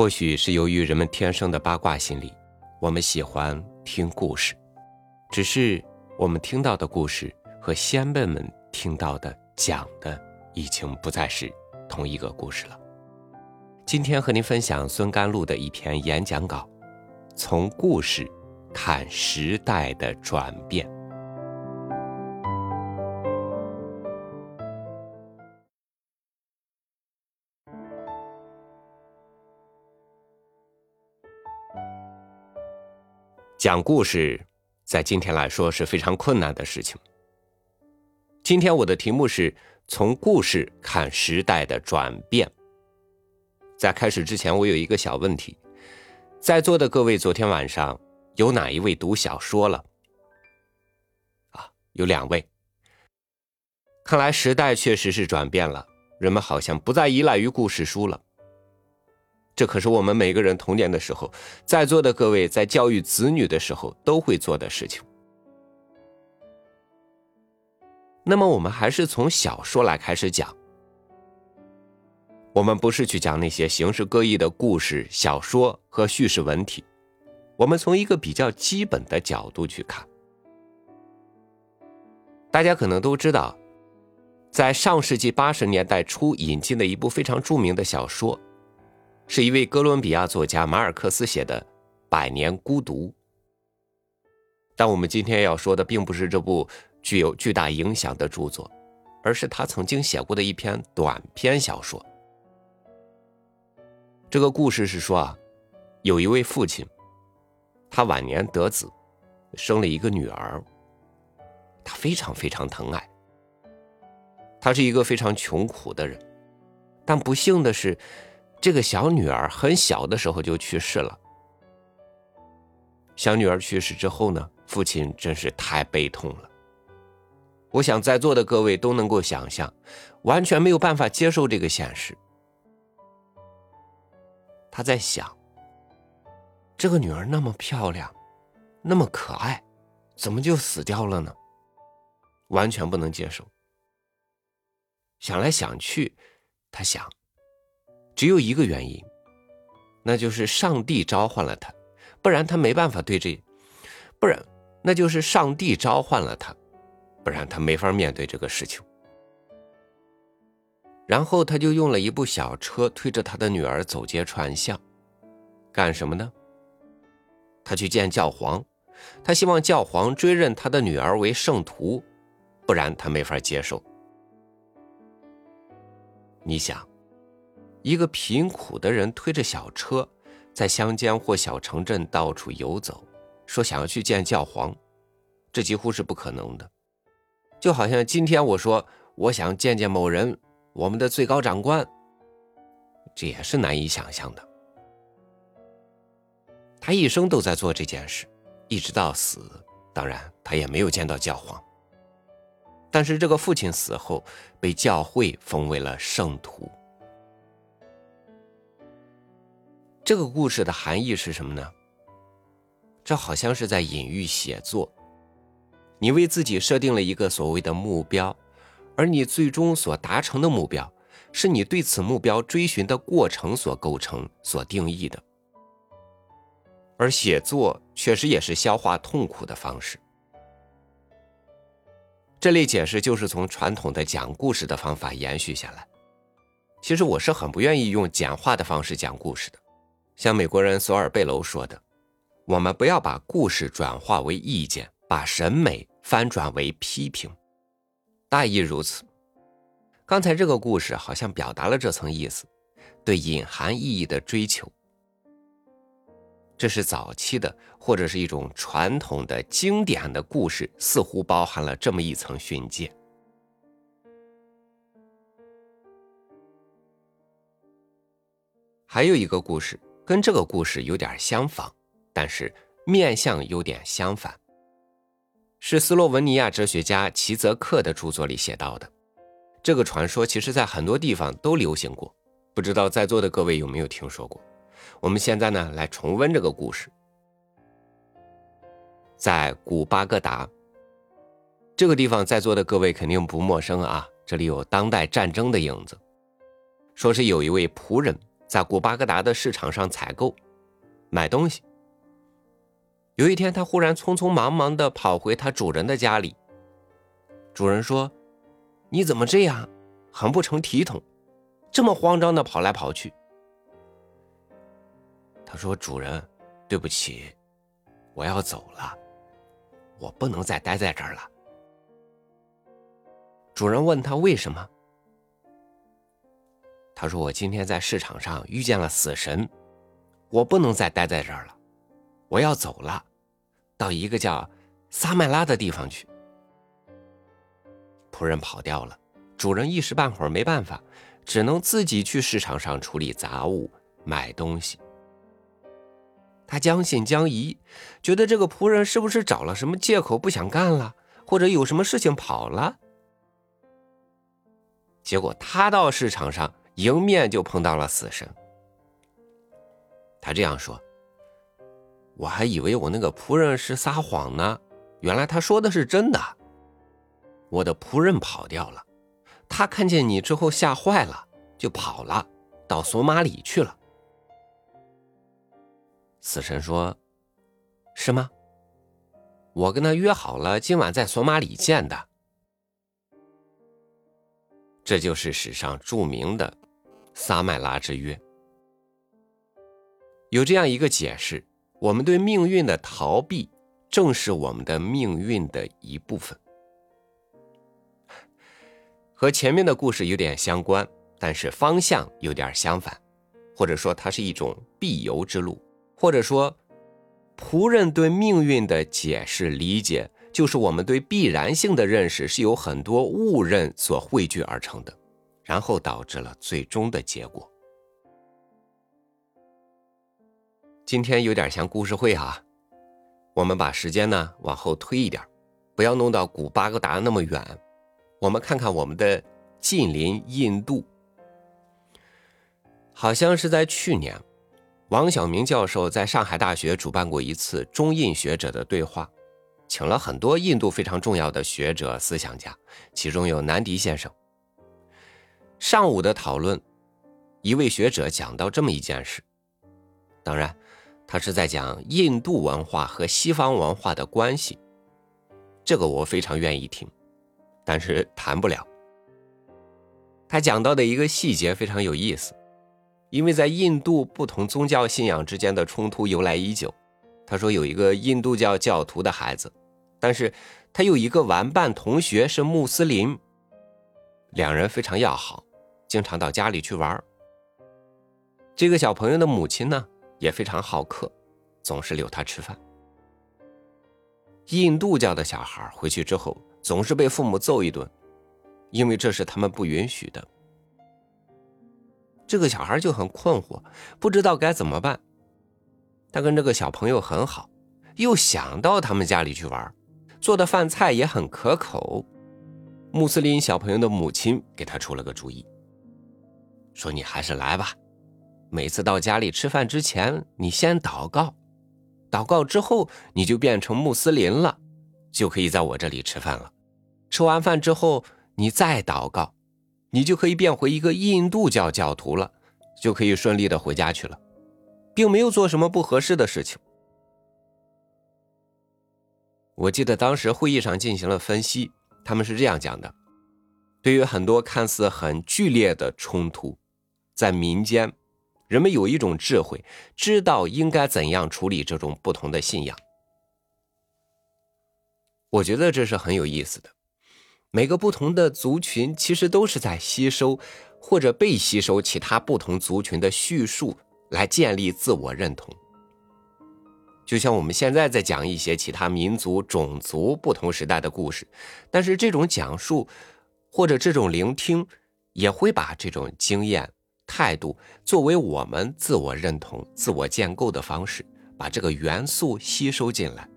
或许是由于人们天生的八卦心理，我们喜欢听故事。只是我们听到的故事和先辈们听到的讲的，已经不再是同一个故事了。今天和您分享孙甘露的一篇演讲稿，从故事看时代的转变。讲故事，在今天来说是非常困难的事情。今天我的题目是从故事看时代的转变。在开始之前，我有一个小问题：在座的各位，昨天晚上有哪一位读小说了？啊，有两位。看来时代确实是转变了，人们好像不再依赖于故事书了。这可是我们每个人童年的时候，在座的各位在教育子女的时候都会做的事情。那么，我们还是从小说来开始讲。我们不是去讲那些形式各异的故事、小说和叙事文体，我们从一个比较基本的角度去看。大家可能都知道，在上世纪八十年代初引进的一部非常著名的小说。是一位哥伦比亚作家马尔克斯写的《百年孤独》，但我们今天要说的并不是这部具有巨大影响的著作，而是他曾经写过的一篇短篇小说。这个故事是说啊，有一位父亲，他晚年得子，生了一个女儿，他非常非常疼爱。他是一个非常穷苦的人，但不幸的是。这个小女儿很小的时候就去世了。小女儿去世之后呢，父亲真是太悲痛了。我想在座的各位都能够想象，完全没有办法接受这个现实。他在想，这个女儿那么漂亮，那么可爱，怎么就死掉了呢？完全不能接受。想来想去，他想。只有一个原因，那就是上帝召唤了他，不然他没办法对这，不然那就是上帝召唤了他，不然他没法面对这个事情。然后他就用了一部小车推着他的女儿走街串巷，干什么呢？他去见教皇，他希望教皇追认他的女儿为圣徒，不然他没法接受。你想？一个贫苦的人推着小车，在乡间或小城镇到处游走，说想要去见教皇，这几乎是不可能的。就好像今天我说我想见见某人，我们的最高长官，这也是难以想象的。他一生都在做这件事，一直到死，当然他也没有见到教皇。但是这个父亲死后，被教会封为了圣徒。这个故事的含义是什么呢？这好像是在隐喻写作。你为自己设定了一个所谓的目标，而你最终所达成的目标，是你对此目标追寻的过程所构成、所定义的。而写作确实也是消化痛苦的方式。这类解释就是从传统的讲故事的方法延续下来。其实我是很不愿意用简化的方式讲故事的。像美国人索尔贝楼说的：“我们不要把故事转化为意见，把审美翻转为批评。”大意如此。刚才这个故事好像表达了这层意思，对隐含意义的追求。这是早期的，或者是一种传统的经典的故事，似乎包含了这么一层训诫。还有一个故事。跟这个故事有点相仿，但是面相有点相反。是斯洛文尼亚哲学家齐泽克的著作里写到的。这个传说其实在很多地方都流行过，不知道在座的各位有没有听说过？我们现在呢来重温这个故事。在古巴格达这个地方，在座的各位肯定不陌生啊，这里有当代战争的影子。说是有一位仆人。在古巴格达的市场上采购买东西。有一天，他忽然匆匆忙忙的跑回他主人的家里。主人说：“你怎么这样，很不成体统，这么慌张的跑来跑去？”他说：“主人，对不起，我要走了，我不能再待在这儿了。”主人问他为什么？他说：“我今天在市场上遇见了死神，我不能再待在这儿了，我要走了，到一个叫撒麦拉的地方去。”仆人跑掉了，主人一时半会儿没办法，只能自己去市场上处理杂物、买东西。他将信将疑，觉得这个仆人是不是找了什么借口不想干了，或者有什么事情跑了。结果他到市场上迎面就碰到了死神。他这样说：“我还以为我那个仆人是撒谎呢，原来他说的是真的。我的仆人跑掉了，他看见你之后吓坏了，就跑了，到索马里去了。”死神说：“是吗？我跟他约好了，今晚在索马里见的。”这就是史上著名的撒麦拉之约。有这样一个解释：我们对命运的逃避，正是我们的命运的一部分。和前面的故事有点相关，但是方向有点相反，或者说它是一种必由之路，或者说仆人对命运的解释理解。就是我们对必然性的认识是由很多误认所汇聚而成的，然后导致了最终的结果。今天有点像故事会啊，我们把时间呢往后推一点，不要弄到古巴格达那么远，我们看看我们的近邻印度。好像是在去年，王晓明教授在上海大学主办过一次中印学者的对话。请了很多印度非常重要的学者、思想家，其中有南迪先生。上午的讨论，一位学者讲到这么一件事，当然，他是在讲印度文化和西方文化的关系。这个我非常愿意听，但是谈不了。他讲到的一个细节非常有意思，因为在印度不同宗教信仰之间的冲突由来已久。他说有一个印度教教徒的孩子。但是，他有一个玩伴同学是穆斯林，两人非常要好，经常到家里去玩。这个小朋友的母亲呢也非常好客，总是留他吃饭。印度教的小孩回去之后总是被父母揍一顿，因为这是他们不允许的。这个小孩就很困惑，不知道该怎么办。他跟这个小朋友很好，又想到他们家里去玩。做的饭菜也很可口，穆斯林小朋友的母亲给他出了个主意，说：“你还是来吧，每次到家里吃饭之前，你先祷告，祷告之后你就变成穆斯林了，就可以在我这里吃饭了。吃完饭之后，你再祷告，你就可以变回一个印度教教徒了，就可以顺利的回家去了，并没有做什么不合适的事情。”我记得当时会议上进行了分析，他们是这样讲的：对于很多看似很剧烈的冲突，在民间，人们有一种智慧，知道应该怎样处理这种不同的信仰。我觉得这是很有意思的。每个不同的族群其实都是在吸收或者被吸收其他不同族群的叙述，来建立自我认同。就像我们现在在讲一些其他民族、种族不同时代的故事，但是这种讲述或者这种聆听，也会把这种经验、态度作为我们自我认同、自我建构的方式，把这个元素吸收进来。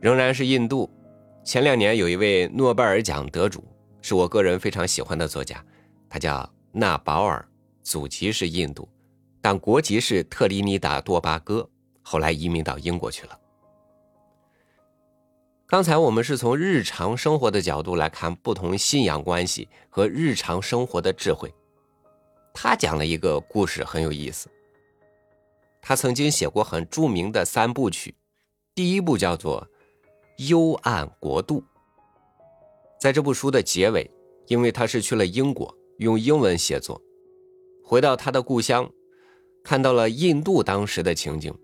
仍然是印度，前两年有一位诺贝尔奖得主，是我个人非常喜欢的作家，他叫纳保尔，祖籍是印度。但国籍是特立尼达多巴哥，后来移民到英国去了。刚才我们是从日常生活的角度来看不同信仰关系和日常生活的智慧。他讲了一个故事，很有意思。他曾经写过很著名的三部曲，第一部叫做《幽暗国度》。在这部书的结尾，因为他是去了英国，用英文写作，回到他的故乡，看到了印度当时的情景。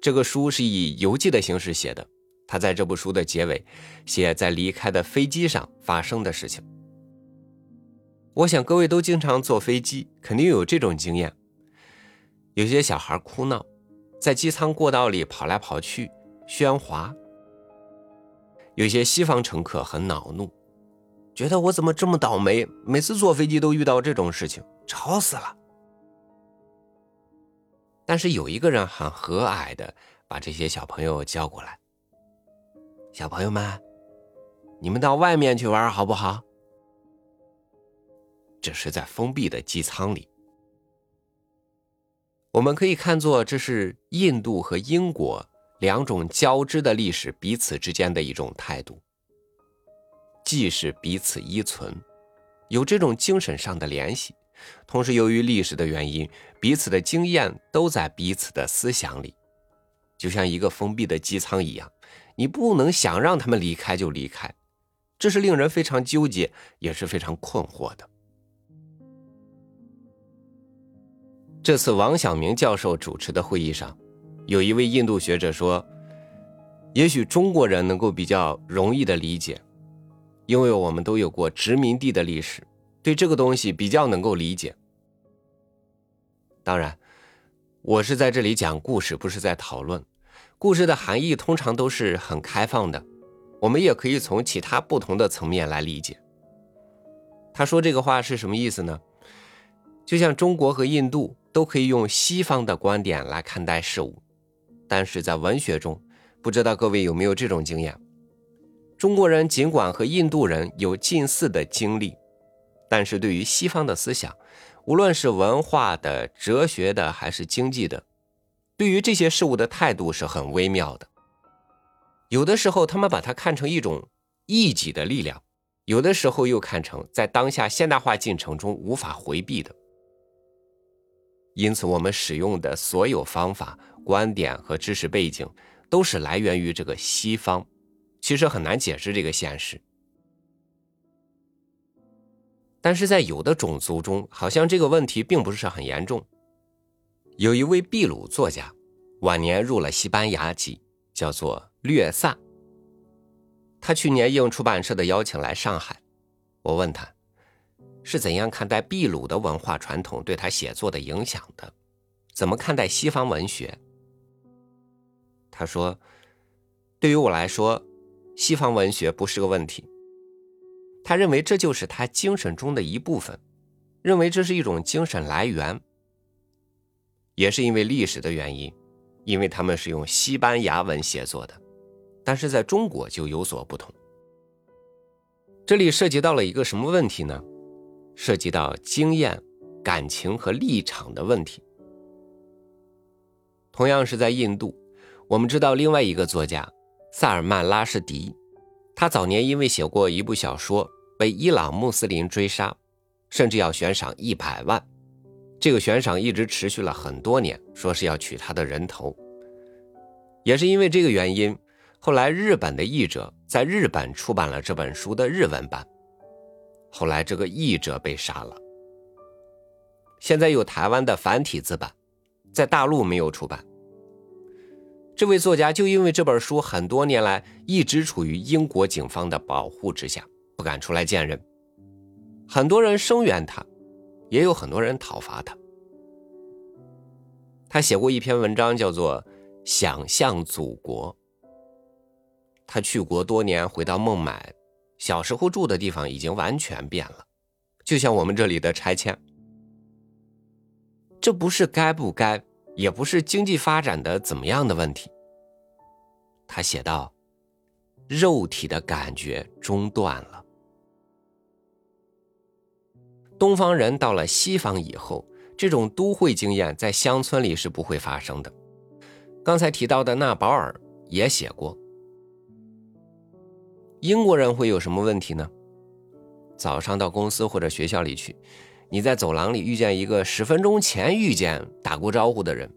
这个书是以游记的形式写的。他在这部书的结尾写在离开的飞机上发生的事情。我想各位都经常坐飞机，肯定有这种经验。有些小孩哭闹，在机舱过道里跑来跑去，喧哗。有些西方乘客很恼怒，觉得我怎么这么倒霉，每次坐飞机都遇到这种事情，吵死了。但是有一个人很和蔼的把这些小朋友叫过来。小朋友们，你们到外面去玩好不好？这是在封闭的机舱里，我们可以看作这是印度和英国两种交织的历史彼此之间的一种态度，既是彼此依存，有这种精神上的联系，同时由于历史的原因，彼此的经验都在彼此的思想里，就像一个封闭的机舱一样。你不能想让他们离开就离开，这是令人非常纠结，也是非常困惑的。这次王晓明教授主持的会议上，有一位印度学者说：“也许中国人能够比较容易的理解，因为我们都有过殖民地的历史，对这个东西比较能够理解。”当然，我是在这里讲故事，不是在讨论。故事的含义通常都是很开放的，我们也可以从其他不同的层面来理解。他说这个话是什么意思呢？就像中国和印度都可以用西方的观点来看待事物，但是在文学中，不知道各位有没有这种经验？中国人尽管和印度人有近似的经历，但是对于西方的思想，无论是文化的、哲学的还是经济的。对于这些事物的态度是很微妙的，有的时候他们把它看成一种异己的力量，有的时候又看成在当下现代化进程中无法回避的。因此，我们使用的所有方法、观点和知识背景，都是来源于这个西方，其实很难解释这个现实。但是在有的种族中，好像这个问题并不是很严重。有一位秘鲁作家，晚年入了西班牙籍，叫做略萨。他去年应出版社的邀请来上海，我问他，是怎样看待秘鲁的文化传统对他写作的影响的？怎么看待西方文学？他说，对于我来说，西方文学不是个问题。他认为这就是他精神中的一部分，认为这是一种精神来源。也是因为历史的原因，因为他们是用西班牙文写作的，但是在中国就有所不同。这里涉及到了一个什么问题呢？涉及到经验、感情和立场的问题。同样是在印度，我们知道另外一个作家萨尔曼拉什迪，他早年因为写过一部小说被伊朗穆斯林追杀，甚至要悬赏一百万。这个悬赏一直持续了很多年，说是要取他的人头。也是因为这个原因，后来日本的译者在日本出版了这本书的日文版。后来这个译者被杀了。现在有台湾的繁体字版，在大陆没有出版。这位作家就因为这本书很多年来一直处于英国警方的保护之下，不敢出来见人。很多人声援他。也有很多人讨伐他。他写过一篇文章，叫做《想象祖国》。他去国多年，回到孟买，小时候住的地方已经完全变了，就像我们这里的拆迁。这不是该不该，也不是经济发展的怎么样的问题。他写道：“肉体的感觉中断了。”东方人到了西方以后，这种都会经验在乡村里是不会发生的。刚才提到的纳保尔也写过，英国人会有什么问题呢？早上到公司或者学校里去，你在走廊里遇见一个十分钟前遇见打过招呼的人，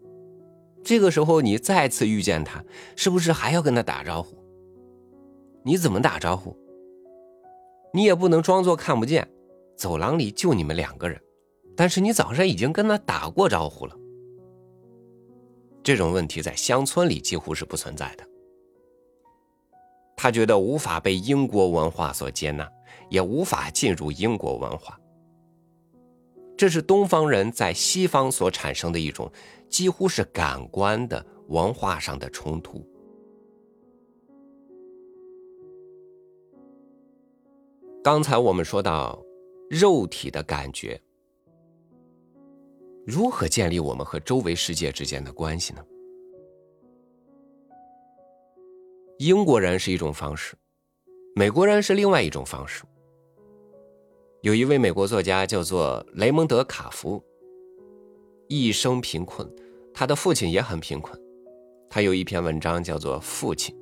这个时候你再次遇见他，是不是还要跟他打招呼？你怎么打招呼？你也不能装作看不见，走廊里就你们两个人，但是你早上已经跟他打过招呼了。这种问题在乡村里几乎是不存在的。他觉得无法被英国文化所接纳，也无法进入英国文化。这是东方人在西方所产生的一种几乎是感官的文化上的冲突。刚才我们说到肉体的感觉。如何建立我们和周围世界之间的关系呢？英国人是一种方式，美国人是另外一种方式。有一位美国作家叫做雷蒙德·卡夫，一生贫困，他的父亲也很贫困。他有一篇文章叫做《父亲》，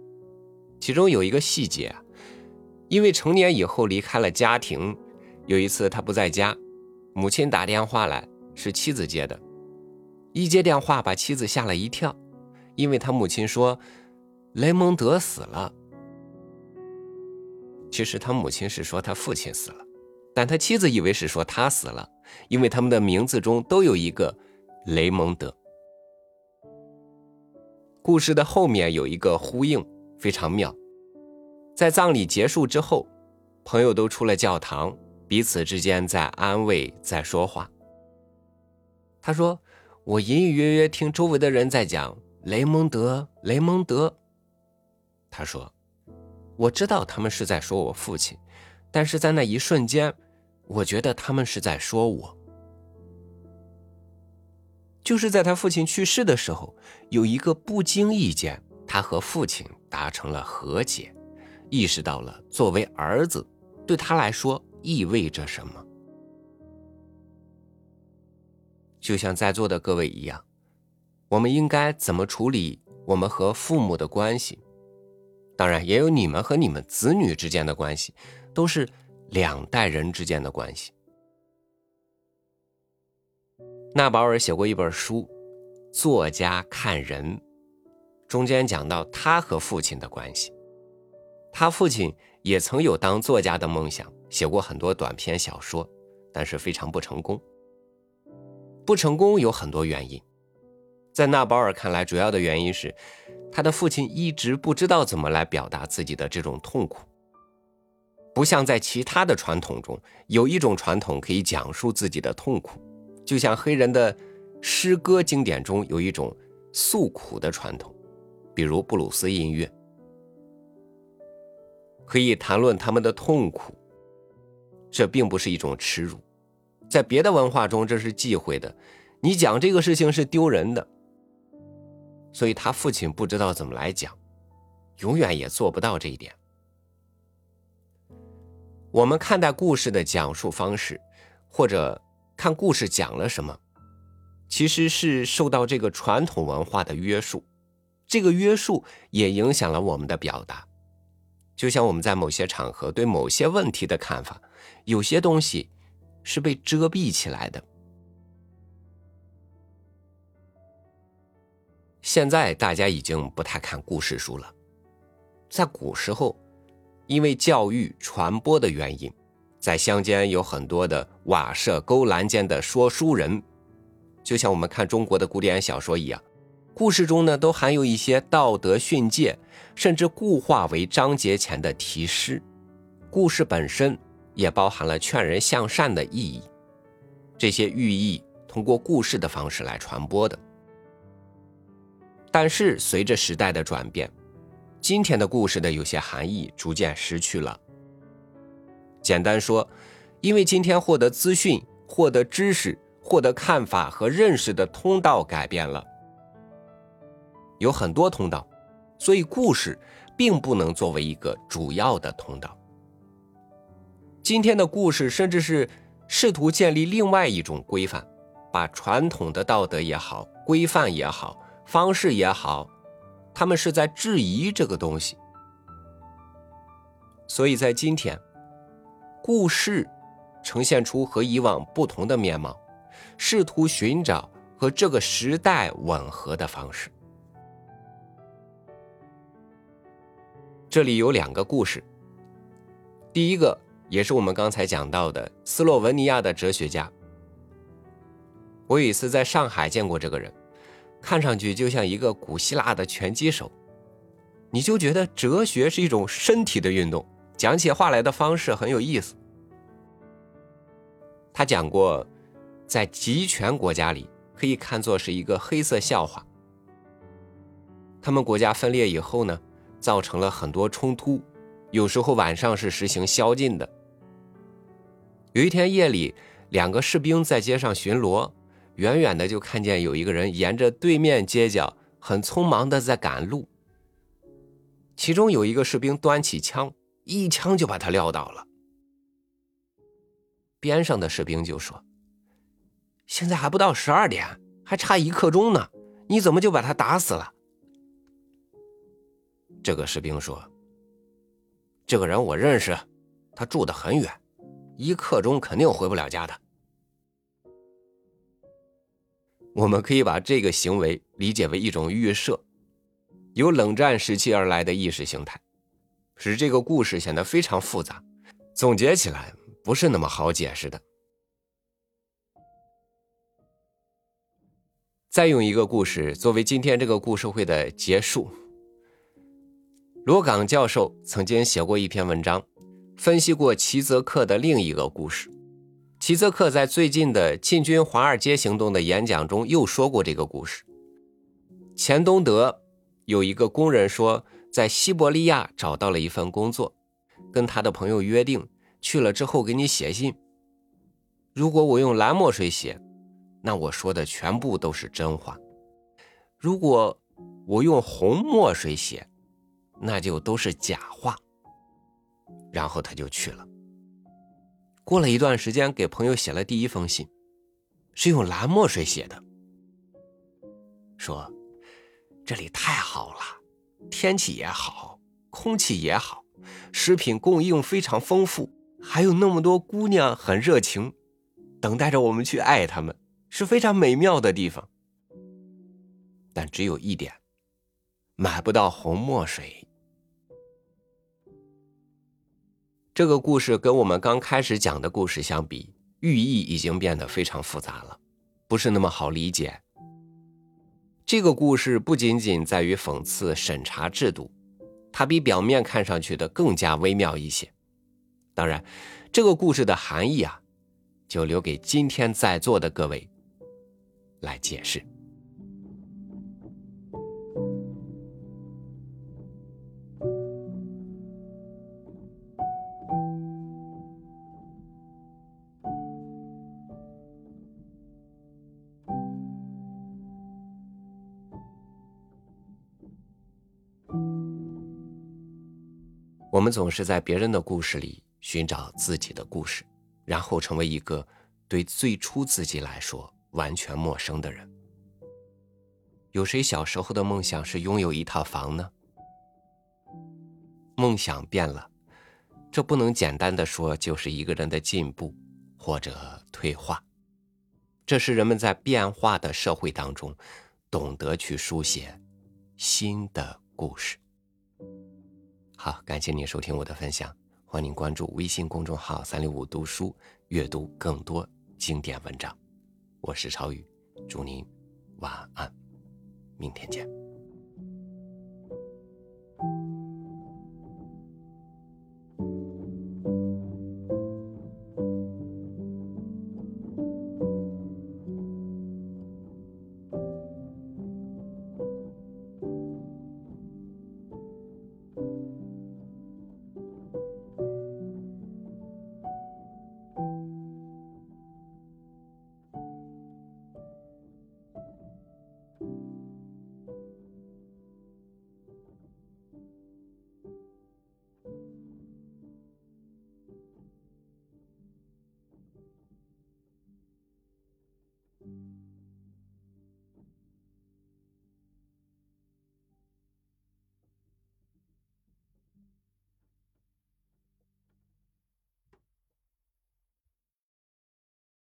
其中有一个细节啊，因为成年以后离开了家庭，有一次他不在家，母亲打电话来。是妻子接的，一接电话把妻子吓了一跳，因为他母亲说雷蒙德死了。其实他母亲是说他父亲死了，但他妻子以为是说他死了，因为他们的名字中都有一个雷蒙德。故事的后面有一个呼应，非常妙。在葬礼结束之后，朋友都出了教堂，彼此之间在安慰，在说话。他说：“我隐隐约约听周围的人在讲雷蒙德，雷蒙德。”他说：“我知道他们是在说我父亲，但是在那一瞬间，我觉得他们是在说我。就是在他父亲去世的时候，有一个不经意间，他和父亲达成了和解，意识到了作为儿子对他来说意味着什么。”就像在座的各位一样，我们应该怎么处理我们和父母的关系？当然，也有你们和你们子女之间的关系，都是两代人之间的关系。纳保尔写过一本书《作家看人》，中间讲到他和父亲的关系。他父亲也曾有当作家的梦想，写过很多短篇小说，但是非常不成功。不成功有很多原因，在纳保尔看来，主要的原因是他的父亲一直不知道怎么来表达自己的这种痛苦。不像在其他的传统中，有一种传统可以讲述自己的痛苦，就像黑人的诗歌经典中有一种诉苦的传统，比如布鲁斯音乐，可以谈论他们的痛苦。这并不是一种耻辱。在别的文化中，这是忌讳的。你讲这个事情是丢人的，所以他父亲不知道怎么来讲，永远也做不到这一点。我们看待故事的讲述方式，或者看故事讲了什么，其实是受到这个传统文化的约束，这个约束也影响了我们的表达。就像我们在某些场合对某些问题的看法，有些东西。是被遮蔽起来的。现在大家已经不太看故事书了。在古时候，因为教育传播的原因，在乡间有很多的瓦舍勾栏间的说书人，就像我们看中国的古典小说一样，故事中呢都含有一些道德训诫，甚至固化为章节前的题诗。故事本身。也包含了劝人向善的意义，这些寓意通过故事的方式来传播的。但是随着时代的转变，今天的故事的有些含义逐渐失去了。简单说，因为今天获得资讯、获得知识、获得看法和认识的通道改变了，有很多通道，所以故事并不能作为一个主要的通道。今天的故事甚至是试图建立另外一种规范，把传统的道德也好、规范也好、方式也好，他们是在质疑这个东西。所以在今天，故事呈现出和以往不同的面貌，试图寻找和这个时代吻合的方式。这里有两个故事。第一个也是我们刚才讲到的斯洛文尼亚的哲学家。我有一次在上海见过这个人，看上去就像一个古希腊的拳击手。你就觉得哲学是一种身体的运动，讲起话来的方式很有意思。他讲过，在集权国家里可以看作是一个黑色笑话。他们国家分裂以后呢，造成了很多冲突，有时候晚上是实行宵禁的。有一天夜里，两个士兵在街上巡逻，远远的就看见有一个人沿着对面街角很匆忙的在赶路。其中有一个士兵端起枪，一枪就把他撂倒了。边上的士兵就说：“现在还不到十二点，还差一刻钟呢，你怎么就把他打死了？”这个士兵说：“这个人我认识，他住得很远，一刻钟肯定回不了家的。”我们可以把这个行为理解为一种预设。由冷战时期而来的意识形态，使这个故事显得非常复杂，总结起来不是那么好解释的。再用一个故事作为今天这个故事会的结束。罗岗教授曾经写过一篇文章，分析过齐泽克的另一个故事。齐泽克在最近的进军华尔街行动的演讲中又说过这个故事。钱东德。有一个工人说，在西伯利亚找到了一份工作，跟他的朋友约定，去了之后给你写信。如果我用蓝墨水写，那我说的全部都是真话；如果我用红墨水写，那就都是假话。然后他就去了。过了一段时间，给朋友写了第一封信，是用蓝墨水写的，说。这里太好了，天气也好，空气也好，食品供应非常丰富，还有那么多姑娘很热情，等待着我们去爱她们，是非常美妙的地方。但只有一点，买不到红墨水。这个故事跟我们刚开始讲的故事相比，寓意已经变得非常复杂了，不是那么好理解。这个故事不仅仅在于讽刺审查制度，它比表面看上去的更加微妙一些。当然，这个故事的含义啊，就留给今天在座的各位来解释。我们总是在别人的故事里寻找自己的故事，然后成为一个对最初自己来说完全陌生的人。有谁小时候的梦想是拥有一套房呢？梦想变了，这不能简单的说就是一个人的进步或者退化，这是人们在变化的社会当中懂得去书写新的故事。好，感谢您收听我的分享，欢迎关注微信公众号“三六五读书”，阅读更多经典文章。我是超宇，祝您晚安，明天见。